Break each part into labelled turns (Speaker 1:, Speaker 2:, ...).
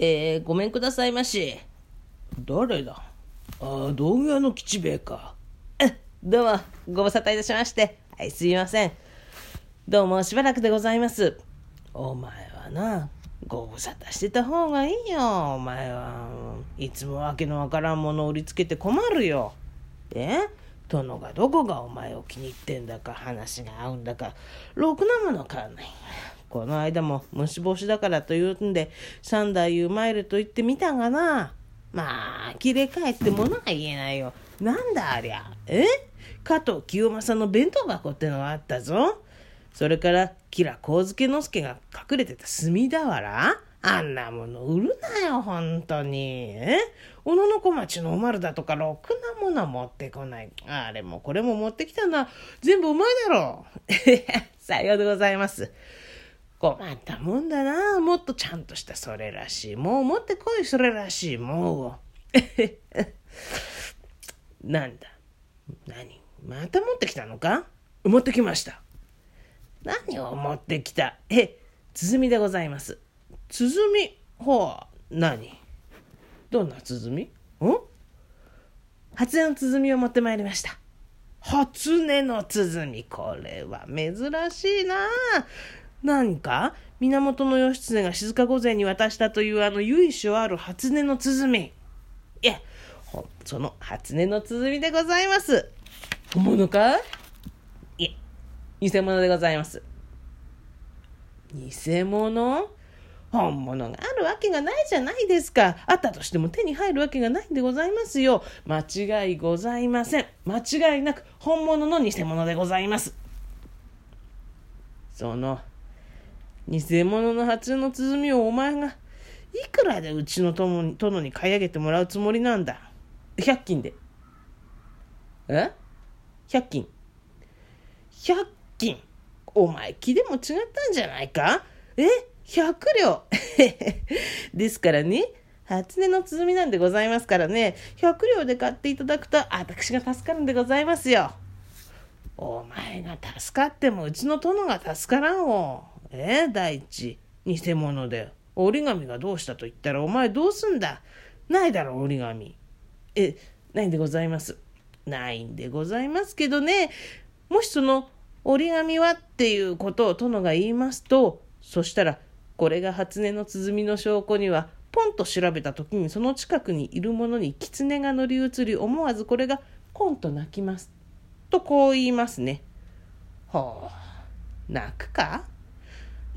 Speaker 1: えー、ごめんくださいまし。誰だ？ああ、道具屋の吉兵衛か。どうも、ご無沙汰いたしまして。はい、すいません。どうも、しばらくでございます。お前はな、ご無沙汰してた方がいいよ、お前は。いつもわけのわからんものを売りつけて困るよ。え？殿がどこがお前を気に入ってんだか話が合うんだかろくなもの買わない。この間も虫干しだからというんで三代言う参ると言ってみたがな。まあ、切れ替えってものが言えないよ。なんだありゃ。え？加藤清正の弁当箱ってのがあったぞ。それから、吉良幸助之助が隠れてた墨俵あんなもの売るなよ、本当に。え？小野小町のおまるだとか、ろくなもの持ってこない。あれもこれも持ってきたな。全部お前だろ。さようでございます。困ったもんだな。もっとちゃんとしたそれらしい。もう持ってこい、それらしい。もう。なんだ？何？また持ってきたのか？持ってきました。何を持ってきた？え、鼓でございます。鼓？ほう、何？どんな鼓？ん？初音の鼓を持ってまいりました。初音の鼓。これは珍しいな。何か源義経が静御前に渡したというあの由緒ある初音の鼓。いや、その初音の鼓でございます。本物かい？え、偽物でございます。偽物？本物があるわけがないじゃないですか。あったとしても手に入るわけがないんでございますよ。間違いございません。間違いなく本物の偽物でございます。その、偽物の初の鼓をお前が、いくらでうちの殿に殿に買い上げてもらうつもりなんだ？100均で。え ?100 均。100均。お前、気でも違ったんじゃないか？え？100両 ですからね、初音の鼓なんでございますからね、100両で買っていただくと、私が助かるんでございますよ。お前が助かっても、うちの殿が助からんお。ええ、第一。偽物で。折り紙がどうしたと言ったら、お前どうすんだ？ないだろ、折り紙。え、ないんでございます。ないんでございますけどね、もしその折り紙はっていうことを殿が言いますと、そしたら、これが初音の鼓の証拠には、ポンと調べた時にその近くにいるものに狐が乗り移り、思わずこれがコンと泣きます。とこう言いますね。ほう、泣くか？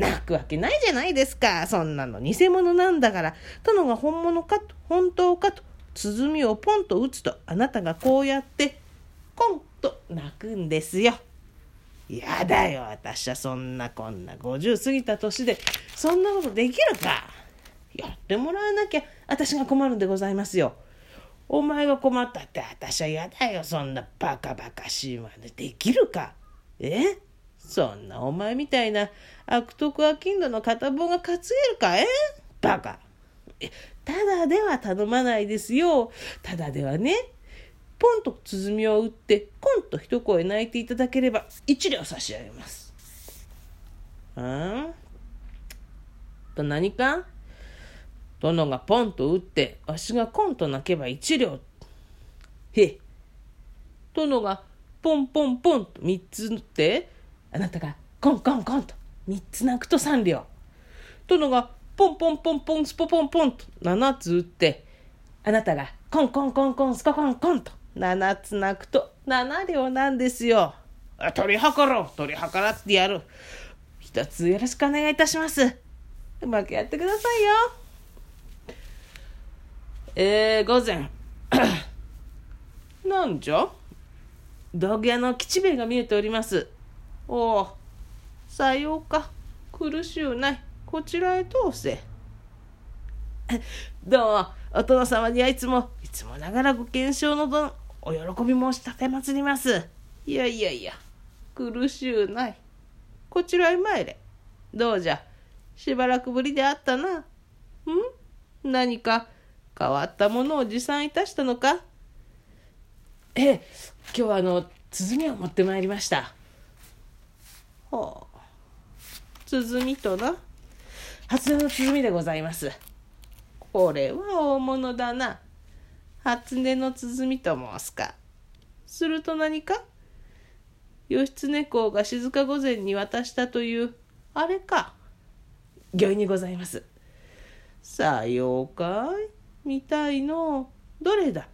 Speaker 1: 泣くわけないじゃないですか。そんなの偽物なんだから。殿が本物かと、本当かと、鼓をポンと打つと、あなたがこうやって、コンと泣くんですよ。やだよ、私はそんなこんな50過ぎた年で、そんなことできるか。やってもらわなきゃ、私が困るんでございますよ。お前が困ったって私は嫌だよ、そんなバカバカしいまでできるか。え？そんなお前みたいな悪徳は金の片棒が担げるかえバカ。ただでは頼まないですよ。ただではね、ポンと鼓を打って、コンと一声泣いていただければ、一両差し上げます。あと何か？殿がポンと打って、わしがコンと泣けば一両。へ殿がポンポンポンと三つ打って、あなたがコンコンコンと三つ泣くと三両。殿がポンポンポンポンスポポンポンと七つ打って、あなたがコンコンコンコンスココンコンと7つ泣くと7両なんですよ。取り計ろう取り計らってやる。一つよろしくお願いいたします。うまくやってくださいよ。えー、午前。なんじゃ道具屋の吉兵衛が見えております。おお、さようか。苦しゅうない。こちらへ通せ。どうも、お殿様にはいつも、いつもながらご健勝のどお喜び申し立て祭ります。いやいやいや、苦しゅうない。こちらへ参れ。どうじゃ、しばらくぶりであったな。ん？何か変わったものを持参いたしたのか？ええ、今日はあの、鼓を持ってまいりました。ほう。鼓とな。初音の鼓でございます。これは大物だな。初音の鼓と申すか。すると何か？義経公が静御前に渡したという、あれか。御意にございます。さようかい見たいの。どれだ？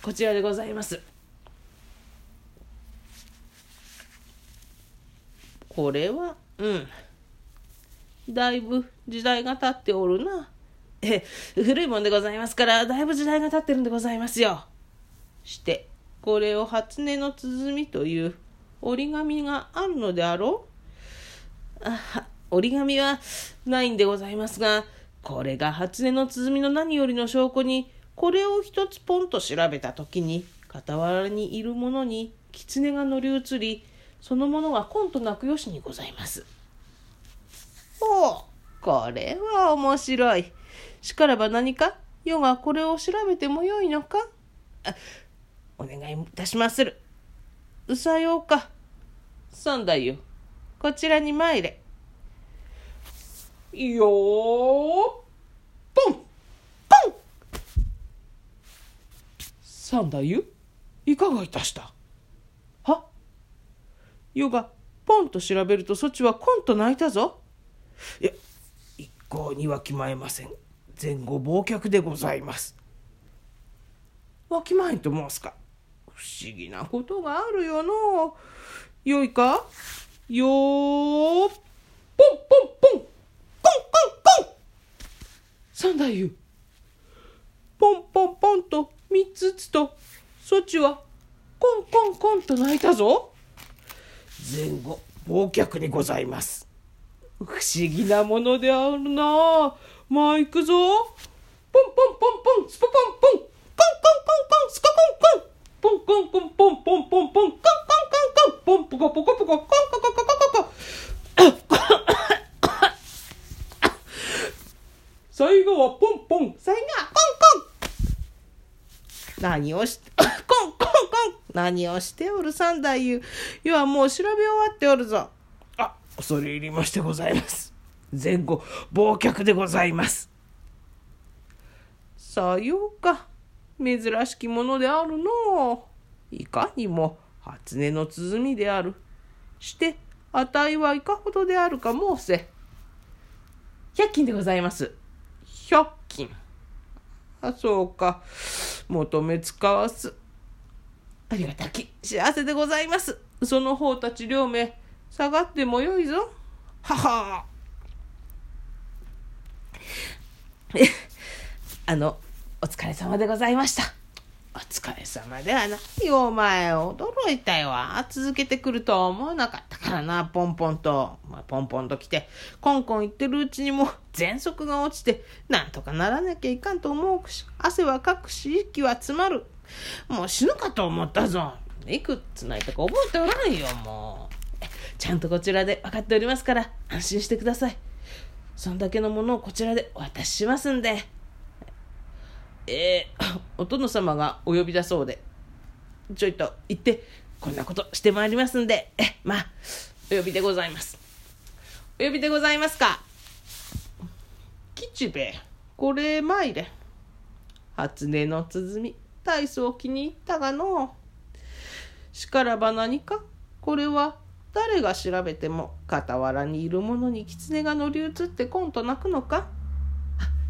Speaker 1: こちらでございます。これは、うん。だいぶ時代が経っておるな。え、古いもんでございますから、だいぶ時代が経ってるんでございますよ。して、これを初音の鼓という折り紙があるのであろう？あ折り紙はないんでございますが、これが初音の鼓の何よりの証拠に、これを一つポンと調べた時に、傍らにいるものに狐が乗り移り、そのものがコンと鳴くよしにございます。おお、これは面白い。しからば何か？余がこれを調べてもよいのか？お願いいたしまする。うさようか。三太夫、こちらに参れ。よー、ポンポン三太夫、いかがいたした？は余がポンと調べるとそちはコンと泣いたぞ。いや、一向にわきまえません。前後忘却でございます。わきまえんと申すか。不思議なことがあるよの。よいか？よー、ポンポンポン、コンコンコン三太夫。ポンポンポンと三つつと、そちはコンコンコンと泣いたぞ。前後忘却にございます。不思議なものであるな。まあ行くぞ。ポンポンポンポン、スポポンポン、コンコンコンコン、スココンコン。ポンコンコンポンポンポンポン、コンコンコンコン、ポンポコポコポコ、コンココココココ。最後はポンポン、最後はコンコン。何をし、コンコンコン。何をしておる三太夫。世はもう調べ終わっておるぞ。あ、恐れ入りましてございます。前後、忘却でございます。さようか。珍しきものであるのいかにも初音の鼓である。して、値はいかほどであるか申せ。百金でございます。百金。あ、そうか。求めつかわす。ありがたき幸せでございます。その方たち両名、下がってもよいぞ。はは あの、お疲れ様でございました。お疲れ様ではないよ、お前。驚いたよ。続けてくるとは思わなかったからな、ポンポンと。まあ、ポンポンと来て、コンコン言ってるうちにも喘息が落ちて、なんとかならなきゃいかんと思うし、汗はかくし、息は詰まる。もう死ぬかと思ったぞ。いくつないとか覚えておらんよ、もう。ちゃんとこちらで分かっておりますから、安心してください。そんだけのものをこちらでお渡ししますんで。えー、お殿様がお呼びだそうで、ちょいと行って、こんなことしてまいりますんで、え、まあ、お呼びでございます。お呼びでございますか？吉兵衛、これ参れ。初音の鼓、大層気に入ったがの。しからば何か？これは誰が調べても傍らにいる者に狐が乗り移ってコンと泣くのか？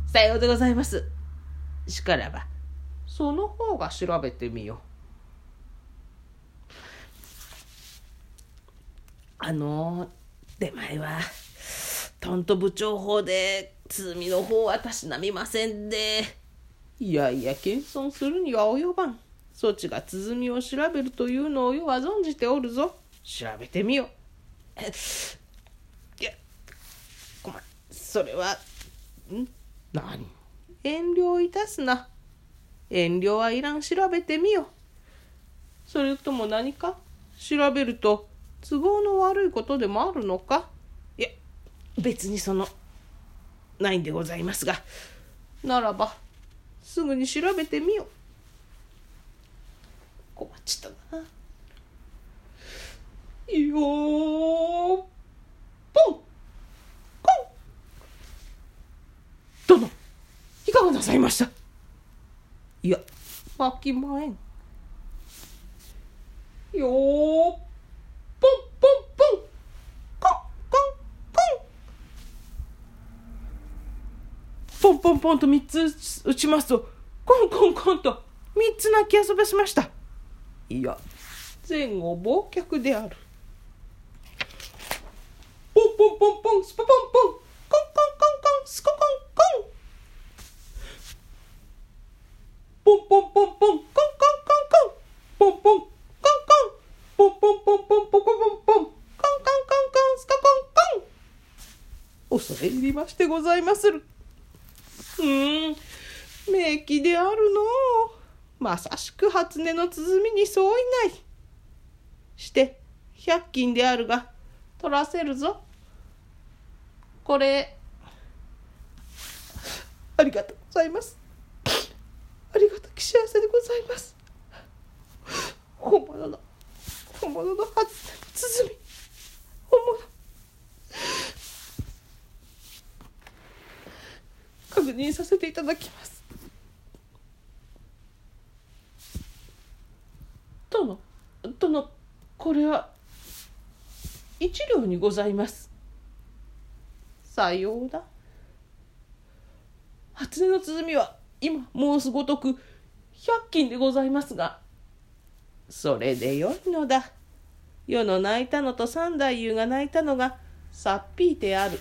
Speaker 1: さようでございます。しからば、その方が調べてみよう。あの出前は、とんと部長法で、みの方はたしなみませんで。いやいや、謙遜するには及ばん。そちが鼓を調べるというのを世は存じておるぞ。調べてみよ。いや、ごめん、それは、ん？何？遠慮いたすな。遠慮はいらん調べてみよ。それとも何か？調べると都合の悪いことでもあるのか？いや、別にその、ないんでございますが。ならば、すぐに調べてみよ。困っちゃったな。よー、ポンコン殿はなさいました。いや。わきまえん。よーポンポンポンコンコンコンポンポンポンと3つ打ちますとコンコンコンと3つ泣き遊ばしました。いや。前後忘却である。ポンポンポンポンスポポンポンコンコンコンコンスココン恐れ入りましてございまする。うん。名器であるのまさしく初音の鼓に相違ない。して百均であるが取らせるぞ。これありがとうございます。ありがたき幸せでございます。本物の本物の初音の鼓本物確認させていただきます。殿殿これは一両にございます。さようだ初音の鼓は今申すごとく百均でございますがそれでよいのだ。世の泣いたのと三太夫が泣いたのがさっぴいてある。